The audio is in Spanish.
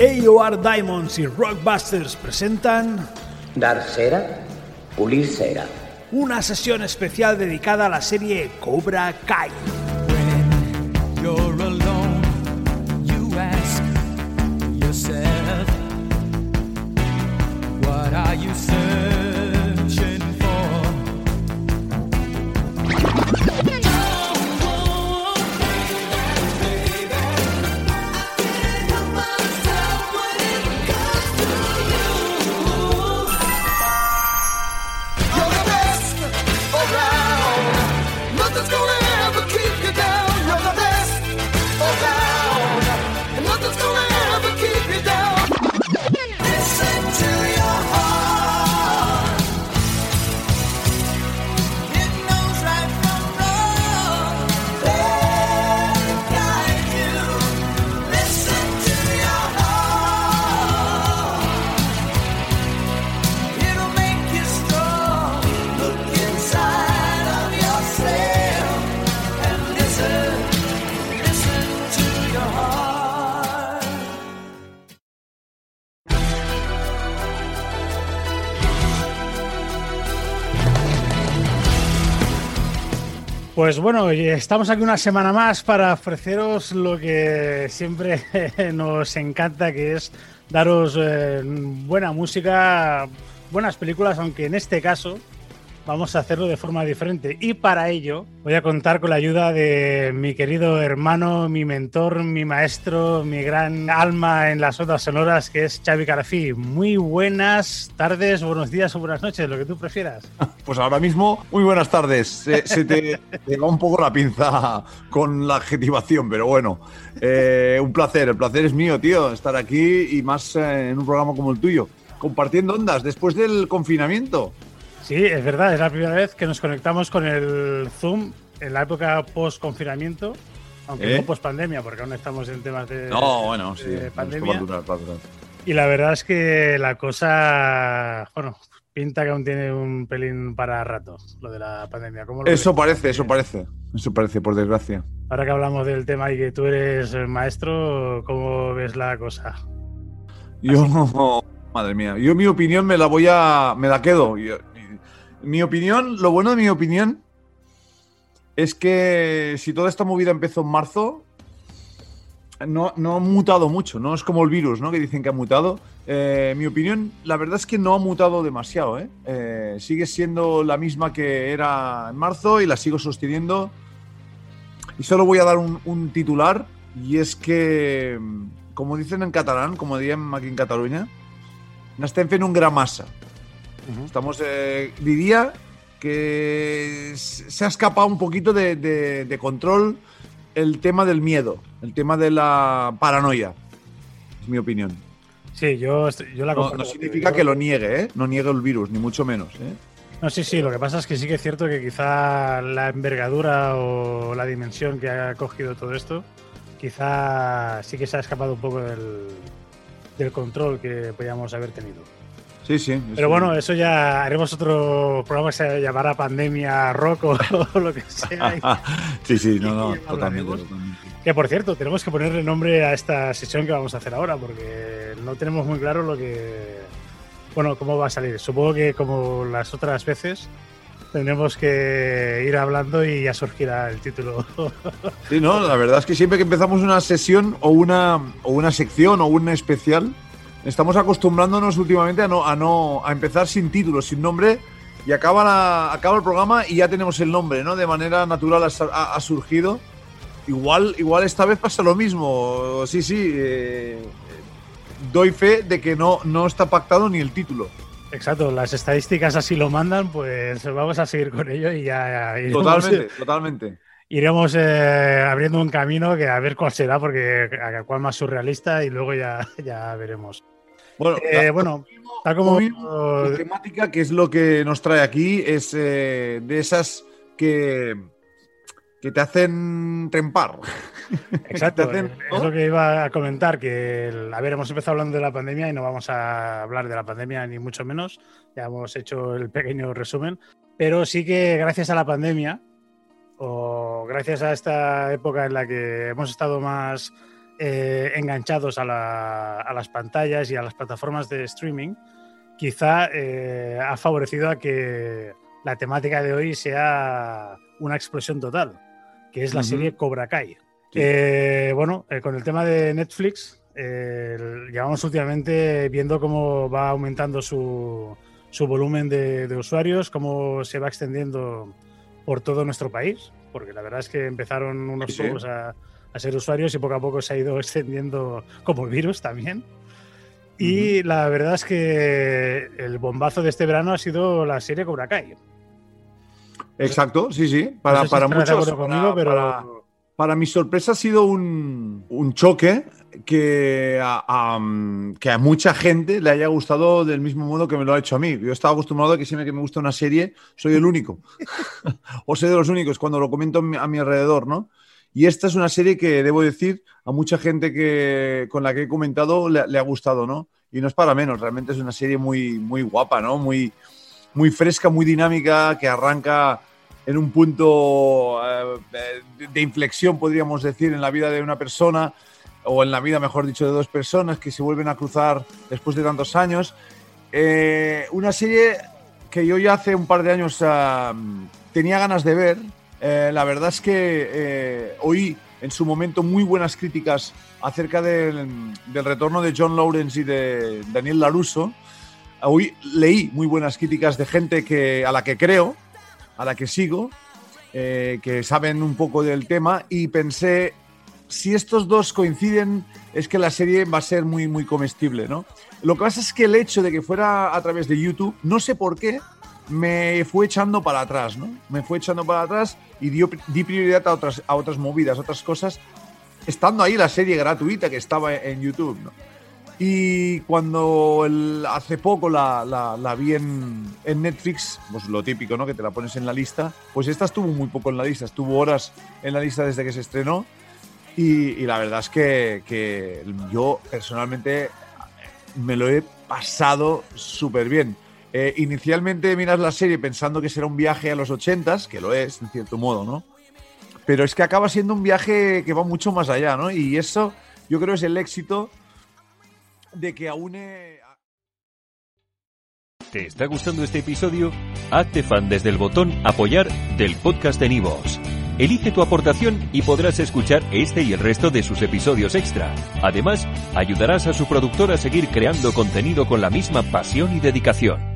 AOR Diamonds y Rockbusters presentan Dar cera, pulir cera. una sesión especial dedicada a la serie Cobra Kai. Pues bueno, estamos aquí una semana más para ofreceros lo que siempre nos encanta, que es daros eh, buena música, buenas películas, aunque en este caso vamos a hacerlo de forma diferente. Y para ello voy a contar con la ayuda de mi querido hermano, mi mentor, mi maestro, mi gran alma en las ondas sonoras, que es Xavi Carafí. Muy buenas tardes, buenos días o buenas noches, lo que tú prefieras. Pues ahora mismo, muy buenas tardes. Se, se te, te va un poco la pinza con la adjetivación, pero bueno, eh, un placer. El placer es mío, tío, estar aquí y más eh, en un programa como el tuyo, compartiendo ondas después del confinamiento. Sí, es verdad, es la primera vez que nos conectamos con el Zoom en la época post-confinamiento, aunque ¿Eh? no post-pandemia, porque aún estamos en temas de, No, bueno, de sí. esto pandemia. durar, durar. Y la verdad es que la cosa, bueno, pinta que aún tiene un pelín para rato, lo de la pandemia. ¿Cómo lo Eso ves? parece, eso parece. Eso parece, por desgracia. Ahora que hablamos del tema y que tú eres el maestro, ¿cómo ves la cosa? Yo, madre mía, yo mi opinión me la voy a, me la quedo. Yo- mi opinión, lo bueno de mi opinión es que si toda esta movida empezó en marzo, no, no ha mutado mucho, no es como el virus, ¿no? Que dicen que ha mutado. Eh, mi opinión, la verdad es que no ha mutado demasiado, ¿eh? Eh, Sigue siendo la misma que era en marzo y la sigo sosteniendo. Y solo voy a dar un, titular, y es que, como dicen en catalán, como dirían aquí en Cataluña, n'estem fent un gran massa. Estamos, eh, diría que se ha escapado un poquito de, de- de control el tema del miedo, el tema de la paranoia. Es mi opinión. Sí, yo, yo la No, no significa que lo niegue, ¿eh? No niegue el virus, ni mucho menos. ¿eh? No, sí, sí, lo que pasa es que sí que es cierto que quizá la envergadura o la dimensión que ha cogido todo esto, quizá sí que se ha escapado un poco del, del control que podíamos haber tenido. Sí, sí. Pero bueno, eso ya haremos otro programa que se llamará Pandemia Rock o, o lo que sea. sí, sí, no, no, totalmente. Que por cierto, tenemos que ponerle nombre a esta sesión que vamos a hacer ahora, porque no tenemos muy claro lo que. Bueno, cómo va a salir. Supongo que como las otras veces tendremos que ir hablando y ya surgirá el título. Sí, no, la verdad es que siempre que empezamos una sesión o una, o una sección o un especial, estamos acostumbrándonos últimamente a no, a no a empezar sin título, sin nombre, y acaba, la- acaba el programa y ya tenemos el nombre, ¿no? De manera natural ha, surgido. Igual, igual esta vez pasa lo mismo. Sí, sí. eh, doy fe de que no, no está pactado ni el título. Exacto, las estadísticas así lo mandan, pues vamos a seguir con ello y ya iremos, Totalmente, totalmente. iremos eh, abriendo un camino que a ver cuál será, porque a cuál más surrealista y luego ya, ya veremos. Bueno, Eh, la- bueno, tal como Hoy, La temática, que es lo que nos trae aquí, es eh, de esas que, que te hacen trempar. Exacto, Que te hacen, eh, ¿no? es lo que iba a comentar, que, el- a ver, hemos empezado hablando de la pandemia y no vamos a hablar de la pandemia ni mucho menos, ya hemos hecho el pequeño resumen, pero sí que gracias a la pandemia, o gracias a esta época en la que hemos estado más eh, enganchados a, la- a las pantallas y a las plataformas de streaming, quizá eh, ha favorecido a que la temática de hoy sea una explosión total, que es la serie Cobra Kai. Sí. Eh, bueno, con el tema de Netflix, llevamos últimamente viendo cómo va aumentando su, su volumen de, de usuarios, cómo se va extendiendo por todo nuestro país, porque la verdad es que empezaron unos Sí, sí. pocos a, a ser usuarios y poco a poco se ha ido extendiendo como virus también. Y la verdad es que el bombazo de este verano ha sido la serie Cobra Kai. Exacto, sí, sí. Para, No sé si para muchos. acuerdo para- conmigo, pero para- Para mi sorpresa ha sido un, un choque que a, a, que a mucha gente le haya gustado del mismo modo que me lo ha hecho a mí. Yo estaba acostumbrado a que siempre que me gusta una serie soy el único. o soy de los únicos cuando lo comento a mi alrededor, ¿no? Y esta es una serie que, debo decir, a mucha gente que, con la que he comentado le, ha gustado, ¿no? Y no es para menos, realmente es una serie muy, muy guapa, ¿no? Muy, muy fresca, muy dinámica, que arranca en un punto eh, de- de inflexión, podríamos decir, en la vida de una persona, o en la vida, mejor dicho, de dos personas que se vuelven a cruzar después de tantos años. Eh, una serie que yo ya hace un par de años ah, tenía ganas de ver. Eh, la verdad es que eh, oí en su momento muy buenas críticas acerca del, del retorno de John Lawrence y de Daniel Laruso. Hoy leí muy buenas críticas de gente que, a la que creo, a la que sigo, eh, que saben un poco del tema y pensé, si estos dos coinciden, es que la serie va a ser muy, muy comestible, ¿no? Lo que pasa es que el hecho de que fuera a través de YouTube, no sé por qué, me fue echando para atrás, ¿no? Me fue echando para atrás y dio, di prioridad a otras, movidas, a otras cosas, estando ahí la serie gratuita que estaba en YouTube. Y cuando hace poco la, vi en, en Netflix, pues lo típico, ¿no? Que te la pones en la lista. Pues esta estuvo muy poco en la lista, estuvo horas en la lista desde que se estrenó. Y, y la verdad es que, que yo personalmente me lo he pasado súper bien. Eh, inicialmente miras la serie pensando que será un viaje a los 80s, que lo es, en cierto modo, ¿no? Pero es que acaba siendo un viaje que va mucho más allá, ¿no? Y eso yo creo es el éxito de que aúne... ¿Te está gustando este episodio? Hazte fan desde el botón Apoyar del podcast de Nivos. Elige tu aportación y podrás escuchar este y el resto de sus episodios extra. Además, ayudarás a su productor a seguir creando contenido con la misma pasión y dedicación.